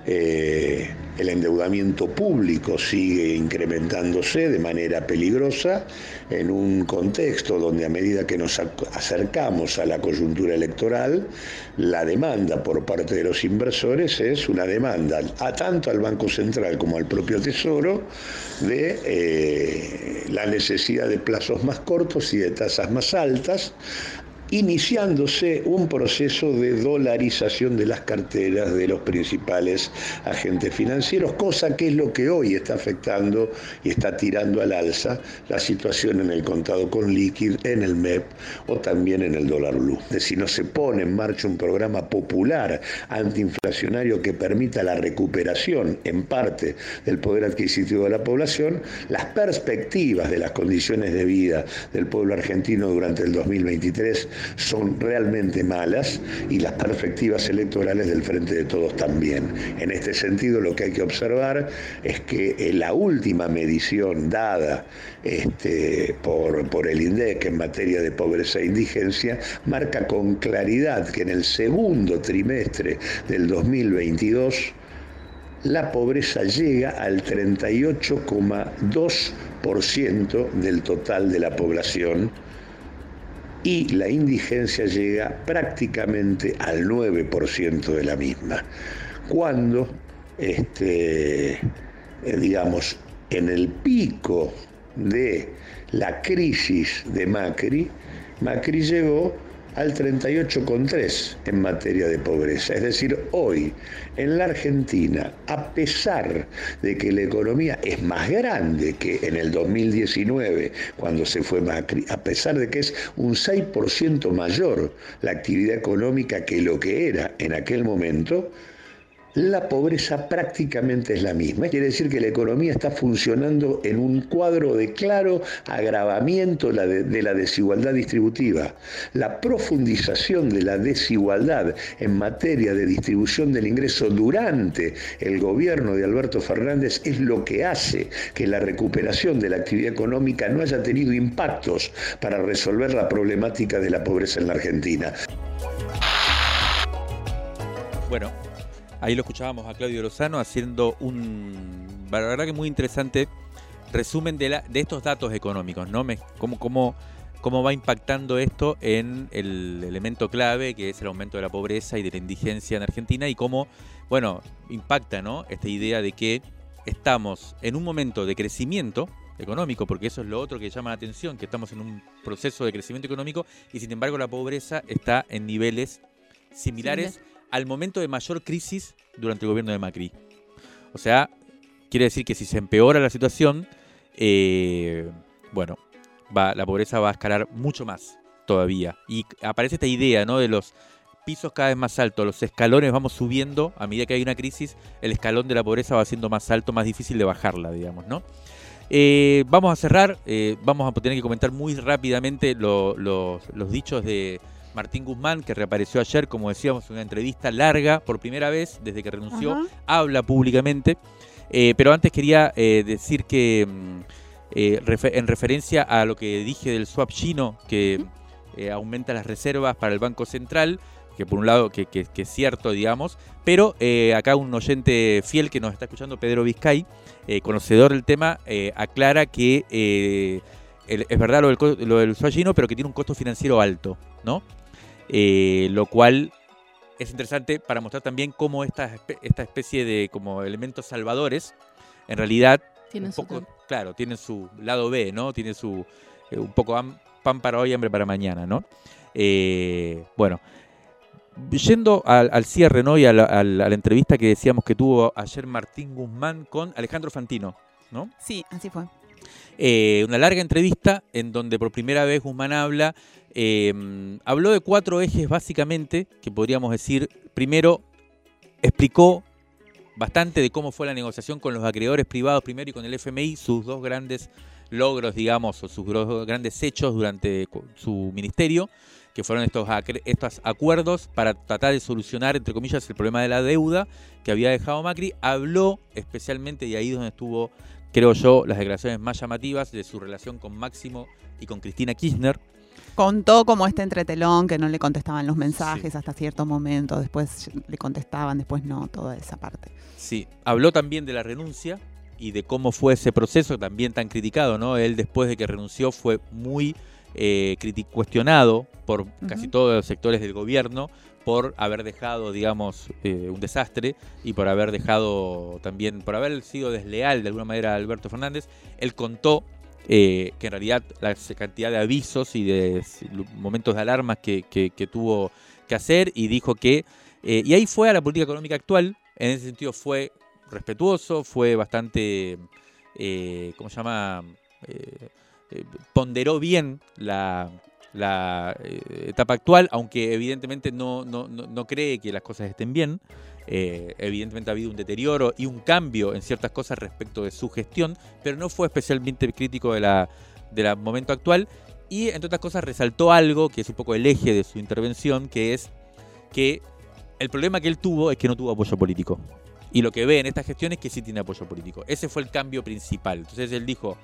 eh, el endeudamiento público sigue incrementándose de manera peligrosa en un contexto donde a medida que nos acercamos a la coyuntura electoral, la demanda por parte de los inversores es una demanda a tanto al Banco Central como al propio Tesoro de eh, la necesidad de plazos más cortos y de tasas más altas, iniciándose un proceso de dolarización de las carteras de los principales agentes financieros, cosa que es lo que hoy está afectando y está tirando al alza la situación en el contado con líquido, en el MEP o también en el dólar blue. Si no se pone en marcha un programa popular antiinflacionario que permita la recuperación en parte del poder adquisitivo de la población, las perspectivas de las condiciones de vida del pueblo argentino durante el 2023 son realmente malas y las perspectivas electorales del Frente de Todos también. En este sentido, lo que hay que observar es que en la última medición dada este, por, por el INDEC en materia de pobreza e indigencia marca con claridad que en el segundo trimestre del 2022 la pobreza llega al 38,2% del total de la población y la indigencia llega prácticamente al 9% de la misma. Cuando, este, eh, digamos, en el pico de la crisis de Macri, Macri llegó al 38,3 en materia de pobreza. Es decir, hoy en la Argentina, a pesar de que la economía es más grande que en el 2019, cuando se fue Macri, a pesar de que es un 6% mayor la actividad económica que lo que era en aquel momento, la pobreza prácticamente es la misma. Quiere decir que la economía está funcionando en un cuadro de claro agravamiento de la desigualdad distributiva. La profundización de la desigualdad en materia de distribución del ingreso durante el gobierno de Alberto Fernández es lo que hace que la recuperación de la actividad económica no haya tenido impactos para resolver la problemática de la pobreza en la Argentina. Bueno, Ahí lo escuchábamos a Claudio Lozano haciendo un, la verdad que muy interesante resumen de, la, de estos datos económicos, ¿no? cómo, cómo, cómo va impactando esto en el elemento clave que es el aumento de la pobreza y de la indigencia en Argentina y cómo, bueno, impacta, ¿no? Esta idea de que estamos en un momento de crecimiento económico, porque eso es lo otro que llama la atención, que estamos en un proceso de crecimiento económico y sin embargo la pobreza está en niveles similares al momento de mayor crisis durante el gobierno de Macri. O sea, quiere decir que si se empeora la situación, eh, bueno, la pobreza va a escalar mucho más todavía. Y aparece esta idea, ¿no? De los pisos cada vez más altos, los escalones vamos subiendo, a medida que hay una crisis, el escalón de la pobreza va siendo más alto, más difícil de bajarla, digamos, ¿no? Eh, vamos a cerrar, eh, vamos a tener que comentar muy rápidamente los dichos de, Martín Guzmán, que reapareció ayer, como decíamos, en una entrevista larga por primera vez desde que renunció, habla públicamente. Eh, pero antes quería eh, decir que mm, eh, en referencia a lo que dije del swap chino, que aumenta las reservas para el Banco Central, que por un lado que, es cierto, digamos, pero acá un oyente fiel que nos está escuchando, Pedro Vizcay, conocedor del tema, aclara que es verdad lo del, lo del swap chino, pero que tiene un costo financiero alto, ¿no? Eh, lo cual es interesante para mostrar también cómo esta, esta especie de como elementos salvadores en realidad tienen un poco, claro, tienen su lado B, ¿no? Tiene su eh, un poco pan para hoy, hambre para mañana, ¿no? Eh, bueno, yendo al, cierre, ¿no? Y a la, entrevista que decíamos que tuvo ayer Martín Guzmán con Alejandro Fantino, ¿no? Sí, así fue. una larga entrevista en donde por primera vez Guzmán habla Em, habló de cuatro ejes básicamente, que podríamos decir, primero, explicó bastante de cómo fue la negociación con los acreedores privados primero y con el FMI, sus dos grandes logros, digamos, o sus dos grandes hechos durante su ministerio, que fueron estos, estos acuerdos para tratar de solucionar, entre comillas, el problema de la deuda que había dejado Macri. Habló especialmente, y ahí donde estuvo, creo yo, las declaraciones más llamativas de su relación con Máximo y con Cristina Kirchner, contó como este entretelón que no le contestaban los mensajes hasta cierto momento, después le contestaban, después no, toda esa parte. Sí, habló también de la renuncia y de cómo fue ese proceso también tan criticado, ¿no? Él después de que renunció fue muy eh, cuestionado por casi todos los sectores del gobierno por haber dejado, digamos, eh, un desastre y por haber dejado también, por haber sido desleal de alguna manera a Alberto Fernández. Él contó eh, que en realidad la cantidad de avisos y de momentos de alarma que, tuvo que hacer y dijo que, eh, y ahí fue a la política económica actual, en ese sentido fue respetuoso, fue bastante, eh, ¿cómo se llama? ponderó bien la, etapa actual, aunque evidentemente no, no, no cree que las cosas estén bien. Eh, evidentemente ha habido un deterioro y un cambio en ciertas cosas respecto de su gestión, pero no fue especialmente crítico de la, del momento actual. Y entre otras cosas resaltó algo que es un poco el eje de su intervención, que es que el problema que él tuvo es que no tuvo apoyo político. Y lo que ve en esta gestión es que sí tiene apoyo político. Ese fue el cambio principal. Entonces él dijo,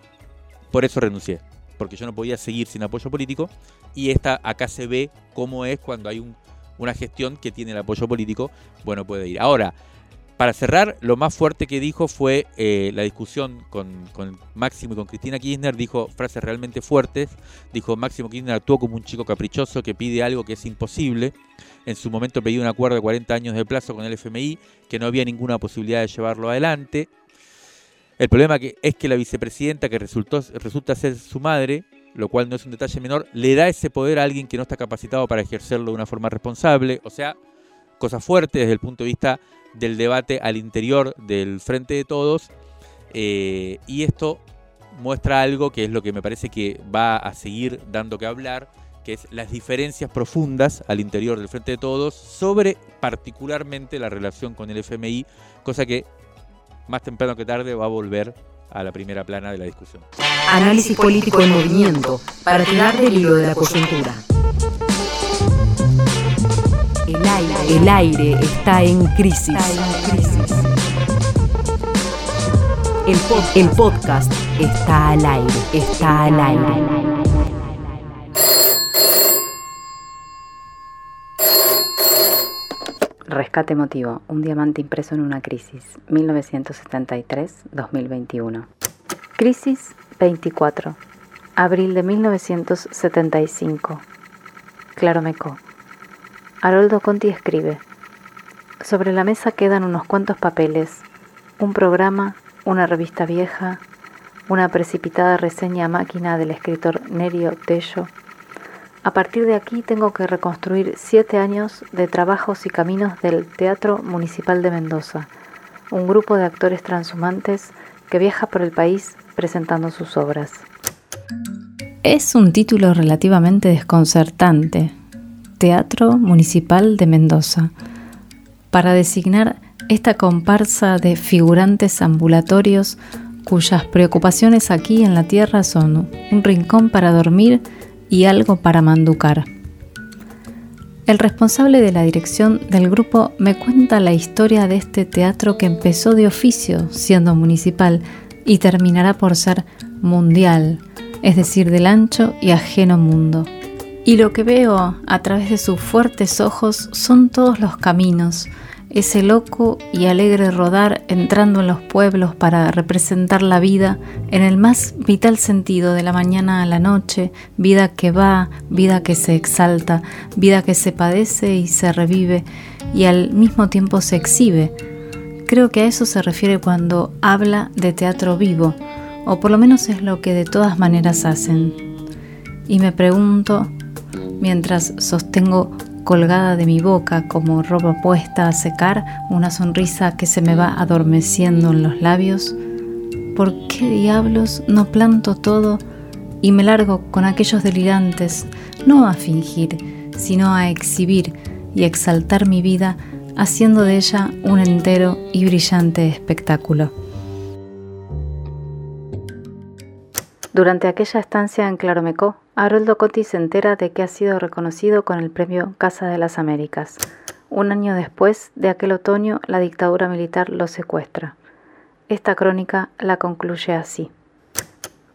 por eso renuncié, porque yo no podía seguir sin apoyo político. Y esta acá se ve cómo es cuando hay un una gestión que tiene el apoyo político, bueno, puede ir. Ahora, para cerrar, lo más fuerte que dijo fue eh, la discusión con, Máximo y con Cristina Kirchner. Dijo frases realmente fuertes. Dijo, Máximo Kirchner actuó como un chico caprichoso que pide algo que es imposible. En su momento pidió un acuerdo de 40 años de plazo con el FMI, que no había ninguna posibilidad de llevarlo adelante. El problema que es que la vicepresidenta, que resultó, resulta ser su madre, lo cual no es un detalle menor, le da ese poder a alguien que no está capacitado para ejercerlo de una forma responsable. O sea, cosa fuerte desde el punto de vista del debate al interior del Frente de Todos. Eh, y esto muestra algo que es lo que me parece que va a seguir dando que hablar, que es las diferencias profundas al interior del Frente de Todos sobre particularmente la relación con el FMI, cosa que más temprano que tarde va a volver a la primera plana de la discusión. Análisis político en movimiento para tirar del hilo de la coyuntura. El aire, el aire está en crisis. El, el podcast está al aire, está al aire. Rescate emotivo, un diamante impreso en una crisis, 1973-2021. Crisis 24, abril de 1975. Claromeco. Haroldo Conti escribe. Sobre la mesa quedan unos cuantos papeles, un programa, una revista vieja, una precipitada reseña máquina del escritor Nerio Tello, a partir de aquí tengo que reconstruir siete años de trabajos y caminos del Teatro Municipal de Mendoza, un grupo de actores transhumantes que viaja por el país presentando sus obras. Es un título relativamente desconcertante, Teatro Municipal de Mendoza, para designar esta comparsa de figurantes ambulatorios cuyas preocupaciones aquí en la tierra son un rincón para dormir y algo para manducar. El responsable de la dirección del grupo me cuenta la historia de este teatro que empezó de oficio siendo municipal y terminará por ser mundial, es decir, del ancho y ajeno mundo. Y lo que veo a través de sus fuertes ojos son todos los caminos, ese loco y alegre rodar entrando en los pueblos para representar la vida en el más vital sentido de la mañana a la noche, vida que va, vida que se exalta, vida que se padece y se revive y al mismo tiempo se exhibe. Creo que a eso se refiere cuando habla de teatro vivo, o por lo menos es lo que de todas maneras hacen. Y me pregunto, mientras sostengo colgada de mi boca como ropa puesta a secar, una sonrisa que se me va adormeciendo en los labios. ¿Por qué diablos no planto todo y me largo con aquellos delirantes, no a fingir, sino a exhibir y exaltar mi vida, haciendo de ella un entero y brillante espectáculo? Durante aquella estancia en Claromecó, Haroldo Cotti se entera de que ha sido reconocido con el premio Casa de las Américas. Un año después de aquel otoño, la dictadura militar lo secuestra. Esta crónica la concluye así.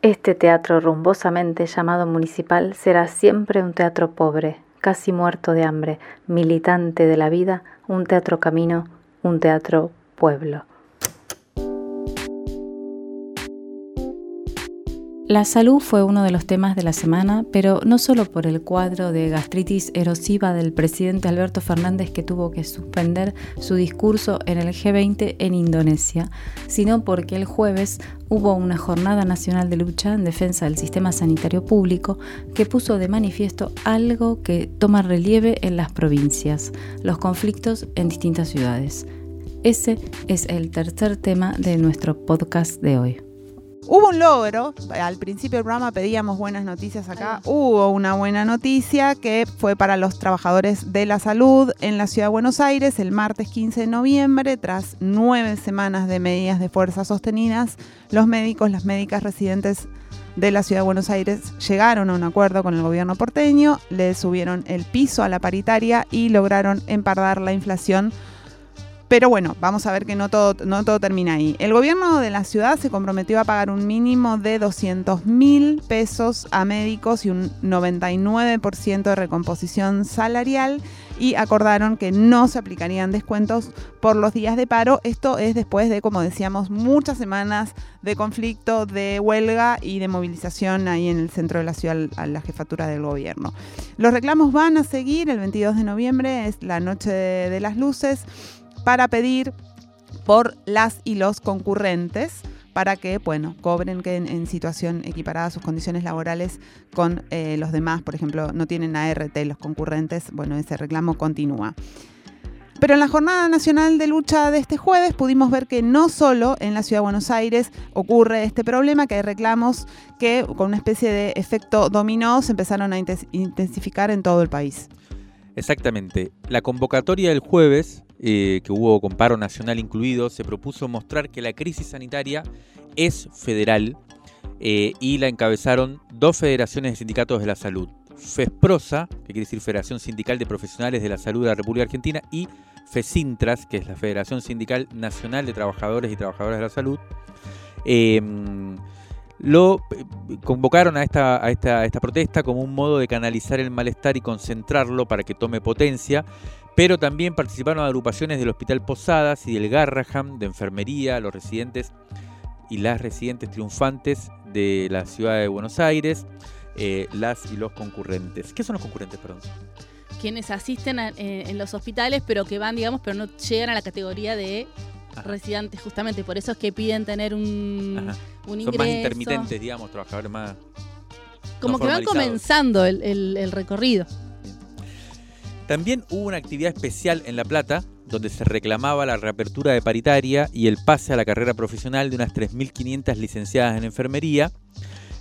Este teatro rumbosamente llamado municipal será siempre un teatro pobre, casi muerto de hambre, militante de la vida, un teatro camino, un teatro pueblo. La salud fue uno de los temas de la semana, pero no solo por el cuadro de gastritis erosiva del presidente Alberto Fernández que tuvo que suspender su discurso en el G20 en Indonesia, sino porque el jueves hubo una jornada nacional de lucha en defensa del sistema sanitario público que puso de manifiesto algo que toma relieve en las provincias, los conflictos en distintas ciudades. Ese es el tercer tema de nuestro podcast de hoy. Hubo un logro, al principio del programa pedíamos buenas noticias acá, hubo una buena noticia que fue para los trabajadores de la salud en la ciudad de Buenos Aires el martes 15 de noviembre, tras nueve semanas de medidas de fuerza sostenidas, los médicos, las médicas residentes de la ciudad de Buenos Aires llegaron a un acuerdo con el gobierno porteño, le subieron el piso a la paritaria y lograron empardar la inflación pero bueno, vamos a ver que no todo, no todo termina ahí. El gobierno de la ciudad se comprometió a pagar un mínimo de 200 mil pesos a médicos y un 99% de recomposición salarial y acordaron que no se aplicarían descuentos por los días de paro. Esto es después de, como decíamos, muchas semanas de conflicto, de huelga y de movilización ahí en el centro de la ciudad a la jefatura del gobierno. Los reclamos van a seguir el 22 de noviembre, es la noche de las luces para pedir por las y los concurrentes para que, bueno, cobren que en, situación equiparada sus condiciones laborales con eh, los demás. Por ejemplo, no tienen ART los concurrentes. Bueno, ese reclamo continúa. Pero en la Jornada Nacional de Lucha de este jueves pudimos ver que no solo en la Ciudad de Buenos Aires ocurre este problema, que hay reclamos que con una especie de efecto dominó se empezaron a intensificar en todo el país. Exactamente. La convocatoria del jueves, eh, que hubo con paro nacional incluido, se propuso mostrar que la crisis sanitaria es federal eh, y la encabezaron dos federaciones de sindicatos de la salud. FESPROSA, que quiere decir Federación Sindical de Profesionales de la Salud de la República Argentina, y FESINTRAS, que es la Federación Sindical Nacional de Trabajadores y Trabajadoras de la Salud, em, lo eh, convocaron a esta, a, esta, esta protesta como un modo de canalizar el malestar y concentrarlo para que tome potencia, pero también participaron agrupaciones del Hospital Posadas y del Garraham, de enfermería, los residentes y las residentes triunfantes de la ciudad de Buenos Aires, eh, las y los concurrentes. ¿Qué son los concurrentes, perdón? quienes asisten eh, en los hospitales, pero que van, digamos, pero no llegan a la categoría de residentes, justamente. Por eso es que piden tener un, un ingreso. Son más intermitentes, digamos, trabajadores más. Como que van comenzando el, recorrido. También hubo una actividad especial en La Plata, donde se reclamaba la reapertura de paritaria y el pase a la carrera profesional de unas 3.500 licenciadas en enfermería.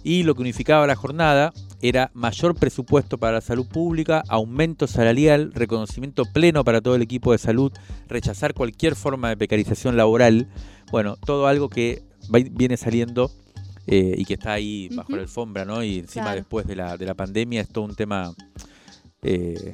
Y lo que unificaba la jornada era mayor presupuesto para la salud pública, aumento salarial, reconocimiento pleno para todo el equipo de salud, rechazar cualquier forma de precarización laboral. Bueno, todo algo que viene saliendo eh, y que está ahí bajo la alfombra, ¿no? Y encima después de la, de la pandemia es todo un tema eh,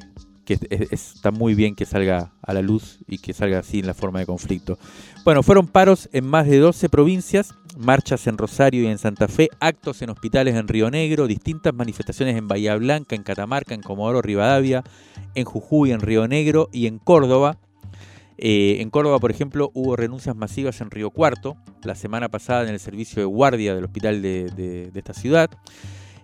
que está muy bien que salga a la luz y que salga así en la forma de conflicto. Bueno, fueron paros en más de 12 provincias, marchas en Rosario y en Santa Fe, actos en hospitales en Río Negro, distintas manifestaciones en Bahía Blanca, en Catamarca, en Comodoro Rivadavia, en Jujuy, en Río Negro y en Córdoba. Eh, en Córdoba, por ejemplo, hubo renuncias masivas en Río Cuarto, la semana pasada en el servicio de guardia del hospital de esta ciudad.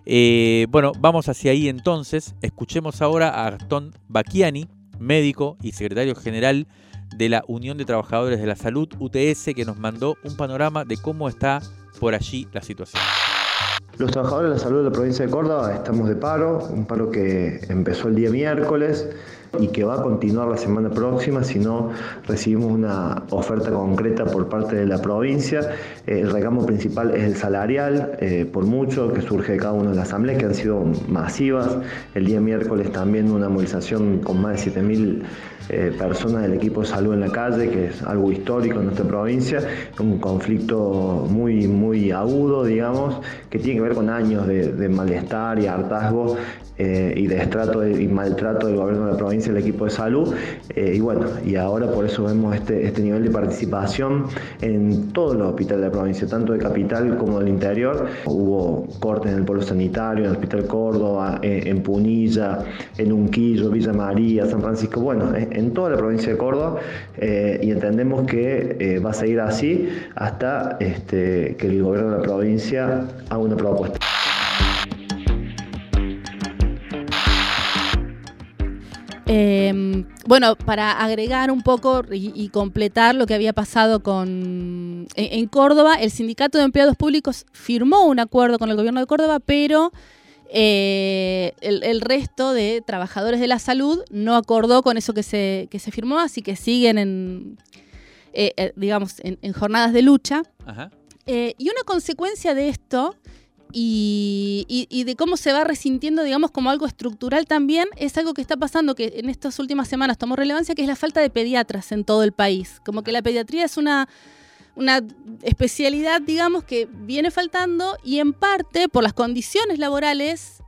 Eh, bueno, vamos hacia ahí entonces. Escuchemos ahora a Gastón Bacchiani, médico y secretario general de la Unión de Trabajadores de la Salud, UTS, que nos mandó un panorama de cómo está por allí la situación. Los trabajadores de la salud de la provincia de Córdoba estamos de paro, un paro que empezó el día miércoles y que va a continuar la semana próxima si no recibimos una oferta concreta por parte de la provincia. Eh, el reclamo principal es el salarial, eh, por mucho, que surge de cada una de las asambleas que han sido masivas. El día miércoles también una movilización con más de 7.000 eh, personas del equipo de salud en la calle, que es algo histórico en nuestra provincia, un conflicto muy, muy agudo, digamos, que tiene que ver con años de, de malestar y hartazgo eh, y de estrato y maltrato del gobierno de la provincia el equipo de salud. Eh, y bueno, y ahora por eso vemos este, este nivel de participación en todos los hospitales de la provincia, tanto de capital como del interior. Hubo cortes en el pueblo sanitario, en el Hospital Córdoba, en, Punilla, en Unquillo, Villa María, San Francisco, bueno, en toda la provincia de Córdoba. Eh, y entendemos que va a seguir así hasta este, que el gobierno de la provincia haga una propuesta. Em, bueno, para agregar un poco y, completar lo que había pasado con en, Córdoba, el Sindicato de Empleados Públicos firmó un acuerdo con el gobierno de Córdoba, pero eh, el, resto de trabajadores de la salud no acordó con eso que se, que se firmó, así que siguen en, eh, eh, digamos, en, jornadas de lucha. y una consecuencia de esto y, de cómo se va resintiendo, digamos, como algo estructural también, es algo que está pasando, que en estas últimas semanas tomó relevancia, que es la falta de pediatras en todo el país. Como que la pediatría es una, una especialidad, digamos, que viene faltando y en parte por las condiciones laborales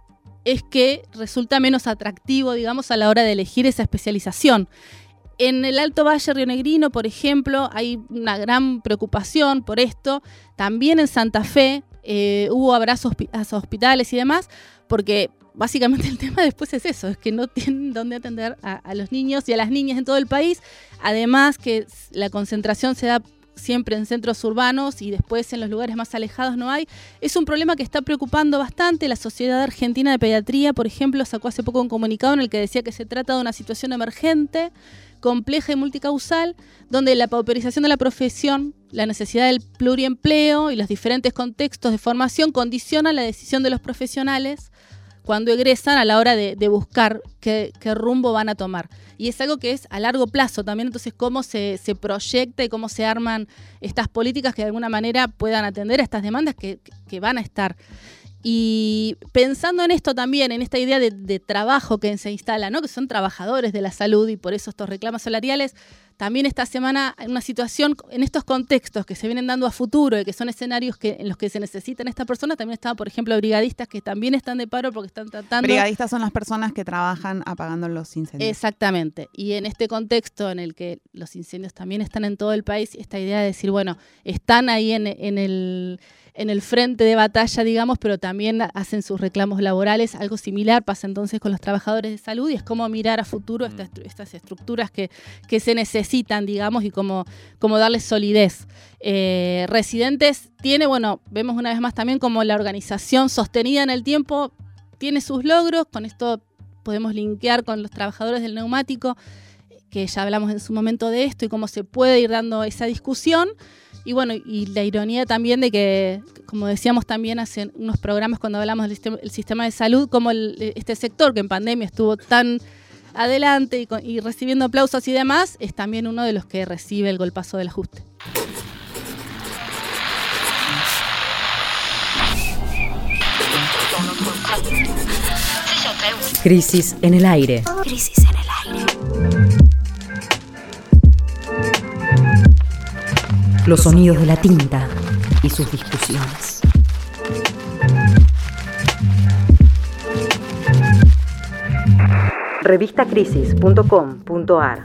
es que resulta menos atractivo, digamos, a la hora de elegir esa especialización. En el Alto Valle Rionegrino, por ejemplo, hay una gran preocupación por esto. También en Santa Fe, eh, hubo abrazos a hospitales y demás, porque básicamente el tema después es eso, es que no tienen dónde atender a, los niños y a las niñas en todo el país, además que la concentración se da siempre en centros urbanos y después en los lugares más alejados no hay. Es un problema que está preocupando bastante. La Sociedad Argentina de Pediatría, por ejemplo, sacó hace poco un comunicado en el que decía que se trata de una situación emergente, compleja y multicausal, donde la pauperización de la profesión, la necesidad del pluriempleo y los diferentes contextos de formación condicionan la decisión de los profesionales cuando egresan a la hora de, buscar qué, rumbo van a tomar. Y es algo que es a largo plazo también, entonces cómo se, proyecta y cómo se arman estas políticas que de alguna manera puedan atender a estas demandas que, van a estar. Y pensando en esto también, en esta idea de, de, trabajo que se instala, ¿no? que son trabajadores de la salud y por eso estos reclamos salariales, también esta semana en una situación, en estos contextos que se vienen dando a futuro y que son escenarios que, en los que se necesitan estas personas, también estaban, por ejemplo, brigadistas que también están de paro porque están tratando... Brigadistas son las personas que trabajan apagando los incendios. Exactamente. Y en este contexto en el que los incendios también están en todo el país, esta idea de decir, bueno, están ahí en, en el en el frente de batalla, digamos, pero también hacen sus reclamos laborales. Algo similar pasa entonces con los trabajadores de salud y es como mirar a futuro mm. estas, estructuras que, que, se necesitan, digamos, y cómo, cómo darles solidez. Eh, residentes tiene, bueno, vemos una vez más también como la organización sostenida en el tiempo tiene sus logros, con esto podemos linkear con los trabajadores del neumático, que ya hablamos en su momento de esto y cómo se puede ir dando esa discusión. Y bueno, y la ironía también de que, como decíamos también hace unos programas cuando hablamos del sistema, de salud, como este sector que en pandemia estuvo tan adelante y, recibiendo aplausos y demás, es también uno de los que recibe el golpazo del ajuste. Crisis en el aire. Crisis en el aire. Los sonidos de la tinta y sus discusiones. Revistacrisis.com.ar